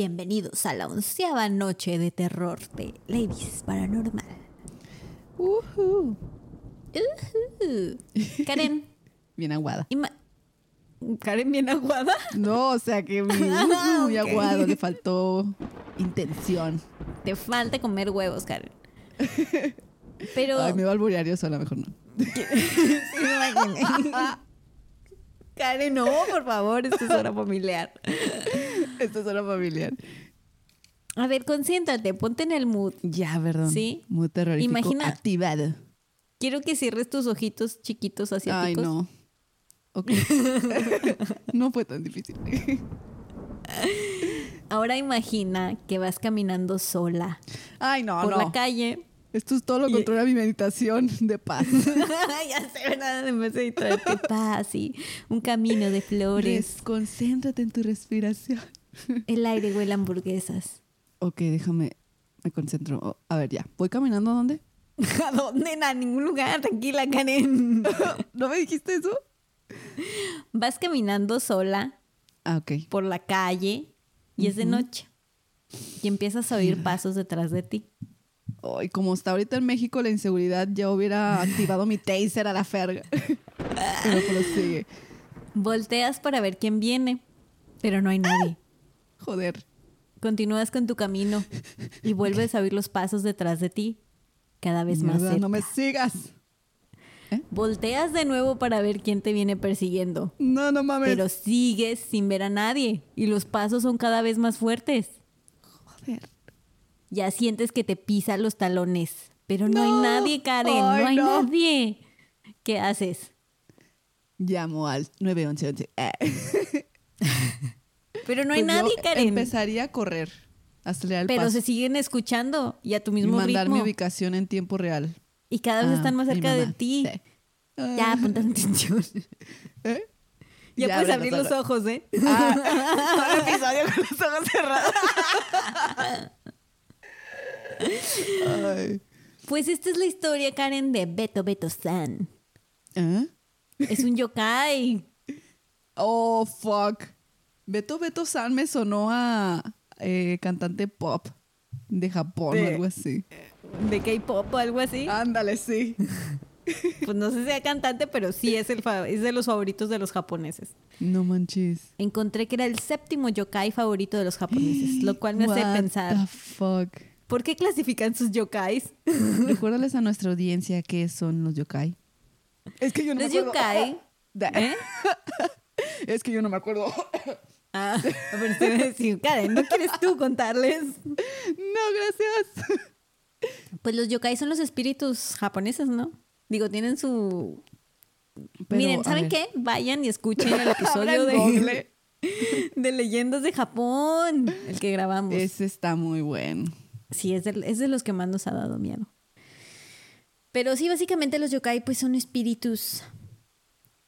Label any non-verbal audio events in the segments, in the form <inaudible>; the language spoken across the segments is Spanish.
Bienvenidos a la onceava noche de terror de Ladies Paranormal. Ujú. Ujú. Karen, <laughs> Bien aguada. ima- Karen bien aguada. No, o sea que <laughs> muy, Ah, muy ok. aguado, le faltó intención. Te falta comer huevos, Karen. <laughs> Pero Ay, me va a alburear yo sola, mejor no. Karen, no, por favor, esto es hora familiar. <laughs> Esto es hora familiar. A ver, concéntrate, ponte en el mood. Ya, perdón. Sí. Muy terrorífico. Imagina- Activado. Quiero que cierres tus ojitos chiquitos asiáticos. Ay, no. Ok. <laughs> no fue tan difícil. <laughs> Ahora imagina que vas caminando sola Ay, no, por no. la calle. Esto es todo lo Y- contrario a mi meditación de paz. ya sé, ¿verdad? En vez de paz y un camino de flores. Res- concéntrate en tu respiración. El aire huele a hamburguesas. Ok, déjame, me concentro. Oh, a ver, ya. ¿Voy caminando a dónde? <laughs> ¿A dónde? A ningún lugar. Tranquila, Karen. <laughs> ¿No me dijiste eso? Vas caminando sola Ah, ok. por la calle y es de noche. Y empiezas a oír pasos detrás de ti. Ay, como está ahorita en México la inseguridad, ya hubiera activado mi taser a la ferga. <laughs> Pero prosigue. Volteas para ver quién viene, pero no hay nadie. Joder. Continúas con tu camino y vuelves a oír los pasos detrás de ti, cada vez más cerca. no me sigas. Volteas de nuevo para ver quién te viene persiguiendo, No, no mames. pero sigues sin ver a nadie y los pasos son cada vez más fuertes. Joder. Ya sientes que te pisa los talones, pero no, No. hay nadie, Karen, Ay, no hay no. nadie. ¿Qué haces? Llamo al 911. Eh. <laughs> Pero no hay Pues yo nadie, Karen. Empezaría a correr. Acelerar el Pero paso. se siguen escuchando y a tu y mismo mandar ritmo. mi ubicación en tiempo real. Y cada vez Ah, están más cerca de ti. Sí. Ya, Ah. ponte atención. <laughs> ¿Eh? Ya, Ya, puedes abrir los los ojos, ¿eh? Ah, <laughs> todo <laughs> el episodio con los ojos cerrados. Ay. Pues esta es la historia, Karen, de Beto Beto San. ¿Eh? Es un yokai. Oh, fuck. Beto Beto San me sonó a eh, cantante pop de Japón o algo así. de K-pop o algo así. Ándale, sí. <laughs> Pues no sé si sea cantante, pero sí es, el es de los favoritos de los japoneses. No manches. Encontré que era el séptimo yokai favorito de los japoneses, lo cual me hace What pensar, the fuck. ¿por qué clasifican sus yokais? <laughs> Recuérdales a nuestra <laughs> audiencia qué son los yokai. Es que yo Los yokai... ¿Eh? Es que yo no me acuerdo. Ah, <laughs> pero estoy a decir, Karen, ¿no quieres tú contarles? No, gracias. Pues los yokai son los espíritus japoneses, ¿no? Digo, tienen su... Pero, Miren, ¿saben qué? Vayan y escuchen el <laughs> episodio de, <laughs> de Leyendas de Japón, el que grabamos. Ese está muy bueno. Sí, es de, es de los que más nos ha dado miedo. Pero sí, básicamente los yokai pues son espíritus.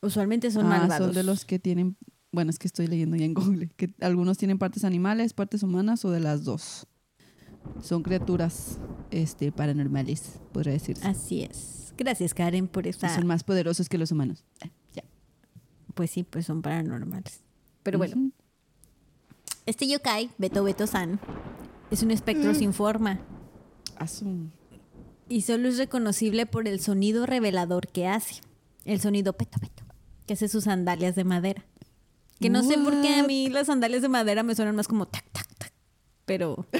Usualmente son ah, malvados. son de los que tienen, bueno, es que estoy leyendo ya en Google, que algunos tienen partes animales, partes humanas o de las dos. Son criaturas este, paranormales, podría decirse. Así es. Gracias, Karen, por esta... Son más poderosos que los humanos. Eh, ya. Pues sí, pues son paranormales. Pero bueno, este yokai, Beto Beto San, es un espectro sin forma. Asu. Y solo es reconocible por el sonido revelador que hace. El sonido peto peto. Que hace sus sandalias de madera. Que no sé por qué a mí las sandalias de madera me suenan más como tac, tac, tac. Pero. <laughs>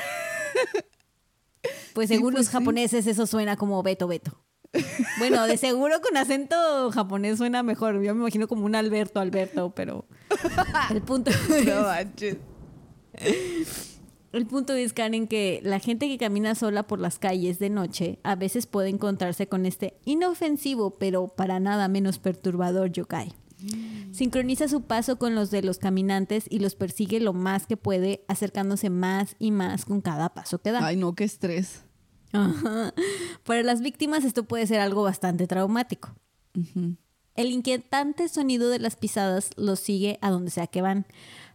Pues Sí, según pues los sí. japoneses, eso suena como beto beto. Bueno, de seguro con acento japonés suena mejor. Yo me imagino como un Alberto Alberto, pero. <laughs> El punto No manches. El punto es, Karen, que la gente que camina sola por las calles de noche a veces puede encontrarse con este inofensivo, pero para nada menos perturbador yokai. Sincroniza su paso con los de los caminantes y los persigue lo más que puede, acercándose más y más con cada paso que da. Ay, no, qué estrés. Ajá. Para las víctimas esto puede ser algo bastante traumático. El inquietante sonido de las pisadas los sigue a donde sea que van,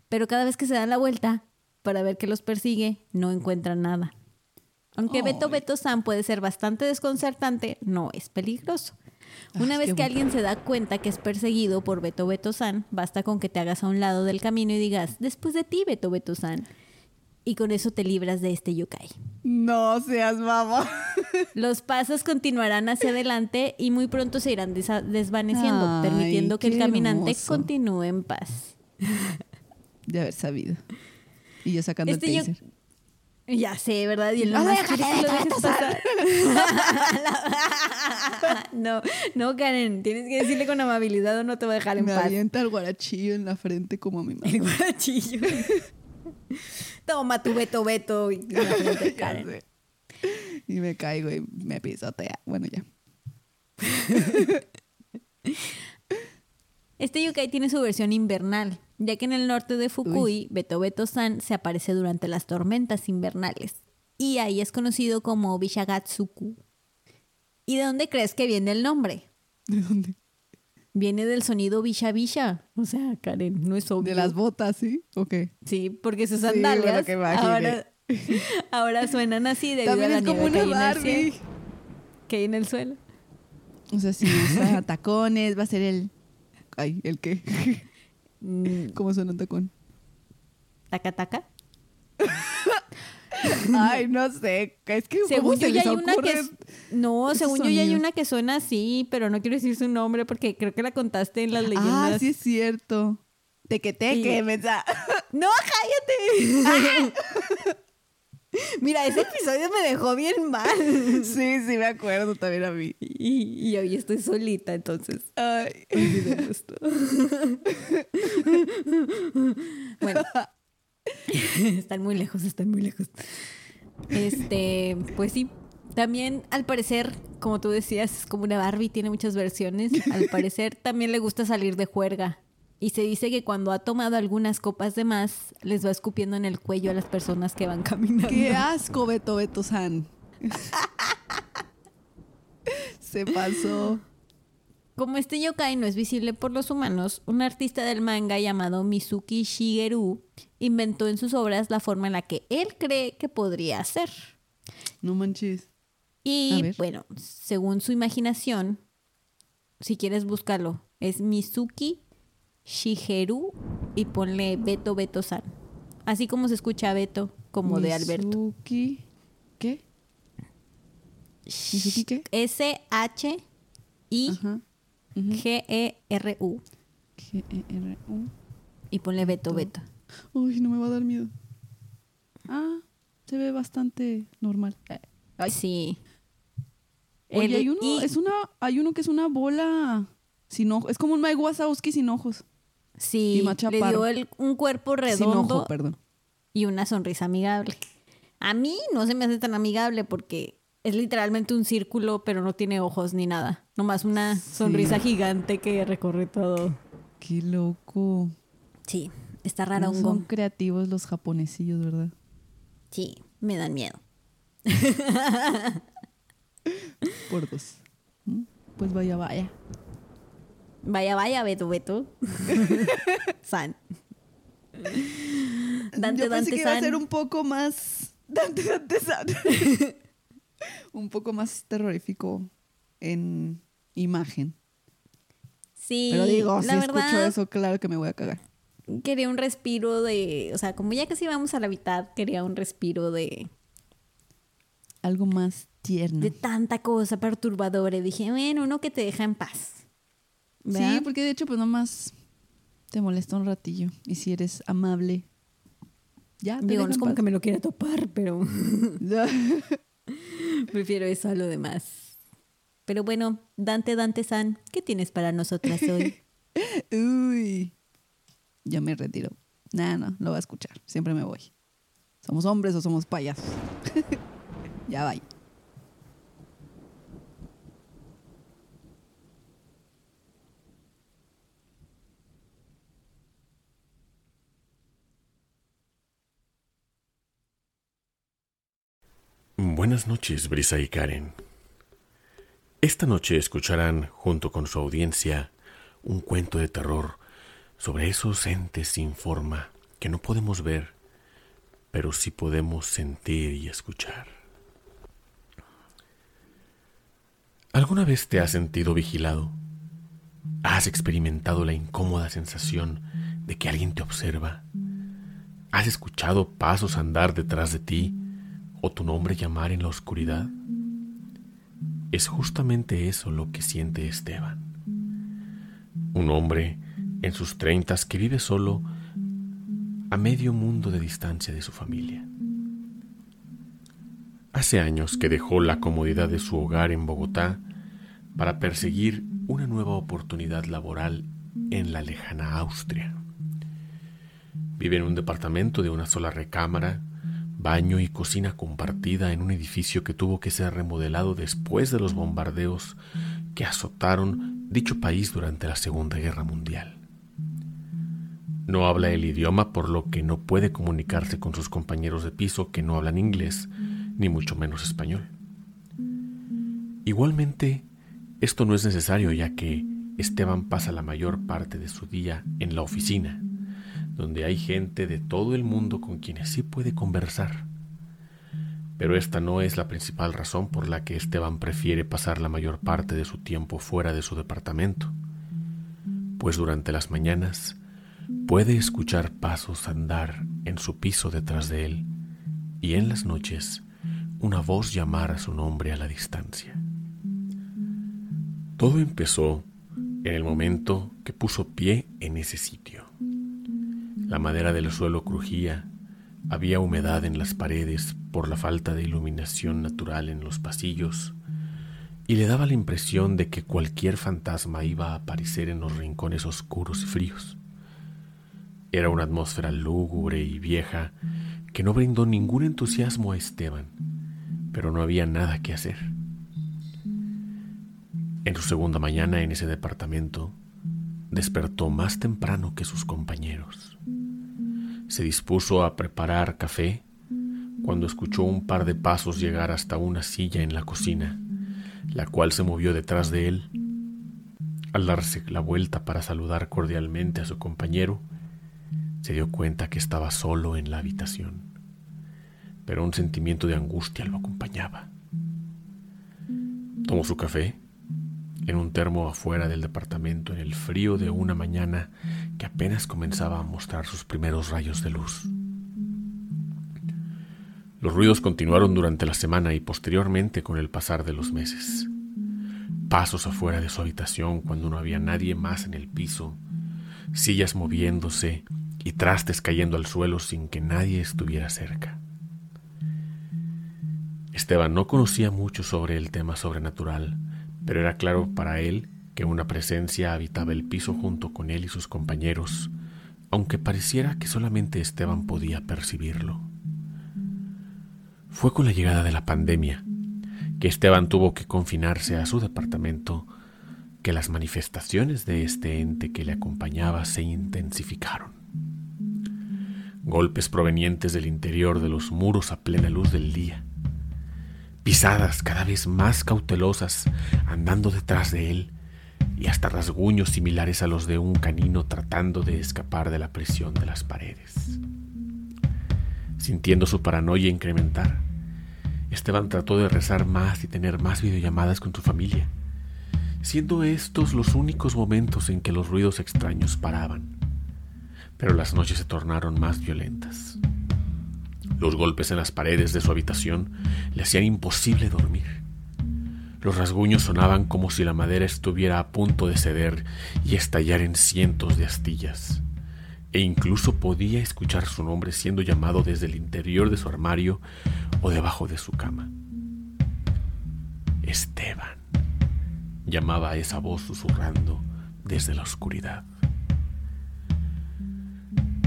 pero cada vez que se dan la vuelta para ver que los persigue, no encuentran nada. Aunque Beto. Beto San puede ser bastante desconcertante, no es peligroso. Una vez que alguien se da cuenta que es perseguido por Beto Beto San, basta con que te hagas a un lado del camino y digas, después de ti, Beto Beto San. y con eso te libras de este yokai. No seas mamá. <laughs> Los pasos continuarán hacia adelante y muy pronto se irán desvaneciendo, Ay, permitiendo que el caminante hermoso. continúe en paz. De haber sabido. Y yo sacando Este el taser. Ya sé, ¿verdad? Y el No, nomás déjate, que lo déjate pasar. no, no, Karen, tienes que decirle con amabilidad o no te va a dejar en Me paz. avienta el guarachillo en la frente como a mi El mamá. guarachillo. <laughs> Toma tu veto, veto. Y la frente <laughs> Karen. Y me caigo y me pisotea. Bueno, ya. <laughs> Este yokai tiene su versión invernal, ya que en el norte de Fukui, Beto Beto San se aparece durante las tormentas invernales. Y ahí es conocido como Bishagatsuku. ¿Y de dónde crees que viene el nombre? ¿De dónde? Viene del sonido Bisha Bisha. O sea, Karen, no es obvio. De las botas, ¿sí? Ok. Sí, porque sus Sí, sandalias bueno, que imaginé. ahora, <laughs> ahora suenan así debido También a la es como nieve que una hay, en el cielo, Barbie. que hay en el suelo. O sea, si usa <laughs> tacones, va a ser el... Ay, ¿el qué? Mm, ¿Cómo suena un tacón? Taca taca. Ay, no sé. Es que ¿cómo Según se yo ya hay una que no, según yo ya hay una que suena así, pero no quiero decir su nombre porque creo que la contaste en las leyendas. Ah, sí es cierto. Teque teque, Y- mensa. <laughs> No, cállate. <laughs> <laughs> Mira, ese episodio me dejó bien mal. <laughs> Sí, sí, me acuerdo también a mí. Y, y hoy estoy solita, entonces. Ay. todo. <laughs> bueno. están muy lejos, están muy lejos. Este, pues sí. También, al parecer, como tú decías, es como una Barbie, tiene muchas versiones. Al parecer, también le gusta salir de juerga. Y se dice que cuando ha tomado algunas copas de más, les va escupiendo en el cuello a las personas que van caminando. Qué <laughs> asco, Beto Beto San. <laughs> Se pasó. Como este yokai no es visible por los humanos, un artista del manga llamado Mizuki Shigeru inventó en sus obras la forma en la que él cree que podría ser. No manches. Y bueno, según su imaginación, si quieres búscalo, es Mizuki Shigeru y ponle Beto Beto San. Así como se escucha Beto, como de Alberto. ¿Qué? ¿Mizuki qué? S-H-I-G-E-R-U. G-E-R-U. Y ponle Beto Beto. Uy, no me va a dar miedo. Ah, se ve bastante normal. Ay. Sí. Oye, El- hay uno, y- es una, hay uno que es una bola sin ojos. Es como un Mike Wazowski sin ojos. Sí, le dio el- un cuerpo redondo ojo, perdón. y una sonrisa amigable. A mí no se me hace tan amigable porque es literalmente un círculo, pero no tiene ojos ni nada. Nomás una Sí. sonrisa gigante que recorre todo. Qué loco. Sí, está rara No son creativos los japonesillos, ¿verdad? Sí, me dan miedo. Por dos. ¿Mm? Pues vaya, vaya. Vaya, vaya, Beto, Beto. <laughs> San. Dante, Yo pensé Dante, que iba a ser un poco más... Dante, Dante, San. <laughs> un poco más terrorífico en imagen. Sí, Pero digo, si la escucho verdad, eso, claro que me voy a cagar. quería un respiro de... O sea, como ya casi vamos a la mitad, quería un respiro de... Algo más tierno. de tanta cosa perturbadora. Y dije, bueno, uno que te deja en paz. Sí, porque de hecho, pues nomás te molesta un ratillo. Y si eres amable, ya te Digo, no es como paz. que me lo quiera topar, pero <laughs> prefiero eso a lo demás. Pero bueno, Dante, Dante San, ¿qué tienes para nosotras hoy? <laughs> Uy. Ya me retiro. Nah, no, lo voy a escuchar. Siempre me voy. ¿Somos hombres o somos payasos? <laughs> ya va. Buenas noches, Brisa y Karen. Esta noche escucharán, junto con su audiencia, un cuento de terror sobre esos entes sin forma que no podemos ver, pero sí podemos sentir y escuchar. ¿Alguna vez te has sentido vigilado? ¿Has experimentado la incómoda sensación de que alguien te observa? ¿Has escuchado pasos andar detrás de ti o tu nombre llamar en la oscuridad? Es justamente eso lo que siente Esteban. Un hombre en sus treintas que vive solo a medio mundo de distancia de su familia. Hace años que dejó la comodidad de su hogar en Bogotá para perseguir una nueva oportunidad laboral en la lejana Austria. Vive en un departamento de una sola recámara, baño y cocina compartida en un edificio que tuvo que ser remodelado después de los bombardeos que azotaron dicho país durante la Segunda Guerra Mundial. No habla el idioma por lo que no puede comunicarse con sus compañeros de piso que no hablan inglés, ni mucho menos español. Igualmente, esto no es necesario ya que Esteban pasa la mayor parte de su día en la oficina, donde hay gente de todo el mundo con quienes sí puede conversar. Pero esta no es la principal razón por la que Esteban prefiere pasar la mayor parte de su tiempo fuera de su departamento, pues durante las mañanas puede escuchar pasos andar en su piso detrás de él y en las noches una voz llamar a su nombre a la distancia. Todo empezó en el momento que puso pie en ese sitio. La madera del suelo crujía, había humedad en las paredes por la falta de iluminación natural en los pasillos, y le daba la impresión de que cualquier fantasma iba a aparecer en los rincones oscuros y fríos. Era una atmósfera lúgubre y vieja que no brindó ningún entusiasmo a Esteban, pero no había nada que hacer. En su segunda mañana en ese departamento, despertó más temprano que sus compañeros. Se dispuso a preparar café cuando escuchó un par de pasos llegar hasta una silla en la cocina, la cual se movió detrás de él. Al darse la vuelta para saludar cordialmente a su compañero, se dio cuenta que estaba solo en la habitación, pero un sentimiento de angustia lo acompañaba. Tomó su café en un termo afuera del departamento en el frío de una mañana que apenas comenzaba a mostrar sus primeros rayos de luz. Los ruidos continuaron durante la semana y posteriormente con el pasar de los meses. Pasos afuera de su habitación cuando no había nadie más en el piso, sillas moviéndose y trastes cayendo al suelo sin que nadie estuviera cerca. Esteban no conocía mucho sobre el tema sobrenatural, pero era claro para él que una presencia habitaba el piso junto con él y sus compañeros, aunque pareciera que solamente Esteban podía percibirlo. Fue con la llegada de la pandemia que Esteban tuvo que confinarse a su departamento que las manifestaciones de este ente que le acompañaba se intensificaron. Golpes provenientes del interior de los muros a plena luz del día, pisadas cada vez más cautelosas andando detrás de él y hasta rasguños similares a los de un canino tratando de escapar de la presión de las paredes. Sintiendo su paranoia incrementar, Esteban trató de rezar más y tener más videollamadas con su familia, siendo estos los únicos momentos en que los ruidos extraños paraban. Pero las noches se tornaron más violentas. Los golpes en las paredes de su habitación le hacían imposible dormir. Los rasguños sonaban como si la madera estuviera a punto de ceder y estallar en cientos de astillas. E incluso podía escuchar su nombre siendo llamado desde el interior de su armario o debajo de su cama. Esteban, llamaba esa voz susurrando desde la oscuridad.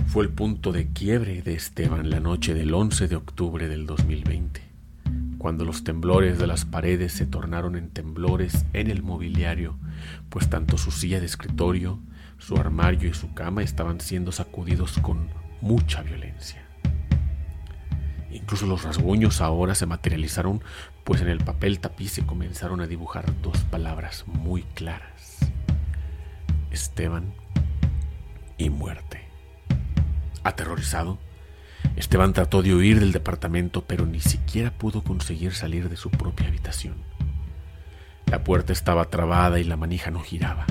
Fue el punto de quiebre de Esteban la noche del 11 de octubre del 2020, cuando los temblores de las paredes se tornaron en temblores en el mobiliario, pues tanto su silla de escritorio, su armario y su cama estaban siendo sacudidos con mucha violencia. Incluso los rasguños ahora se materializaron, pues en el papel tapiz se comenzaron a dibujar dos palabras muy claras. Esteban y muerte. Aterrorizado, Esteban trató de huir del departamento, pero ni siquiera pudo conseguir salir de su propia habitación. La puerta estaba trabada y la manija no giraba.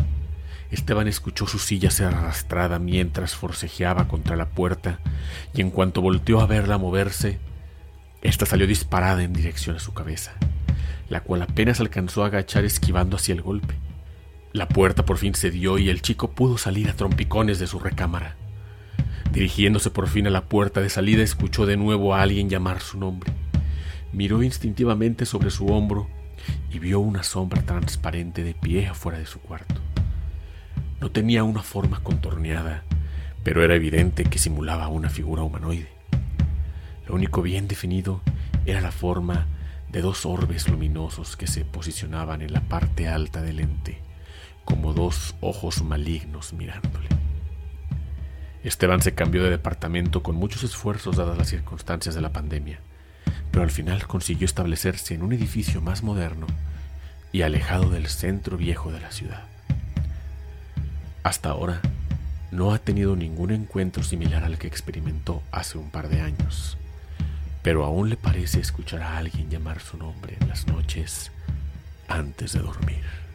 Esteban escuchó su silla ser arrastrada mientras forcejeaba contra la puerta y en cuanto volteó a verla moverse, ésta salió disparada en dirección a su cabeza, la cual apenas alcanzó a agachar esquivando hacia el golpe. La puerta por fin cedió y el chico pudo salir a trompicones de su recámara. Dirigiéndose por fin a la puerta de salida, escuchó de nuevo a alguien llamar su nombre. Miró instintivamente sobre su hombro y vio una sombra transparente de pie afuera de su cuarto. No tenía una forma contorneada, pero era evidente que simulaba una figura humanoide. Lo único bien definido era la forma de dos orbes luminosos que se posicionaban en la parte alta del ente, como dos ojos malignos mirándole. Esteban se cambió de departamento con muchos esfuerzos dadas las circunstancias de la pandemia, pero al final consiguió establecerse en un edificio más moderno y alejado del centro viejo de la ciudad. Hasta ahora, no ha tenido ningún encuentro similar al que experimentó hace un par de años, pero aún le parece escuchar a alguien llamar su nombre en las noches antes de dormir.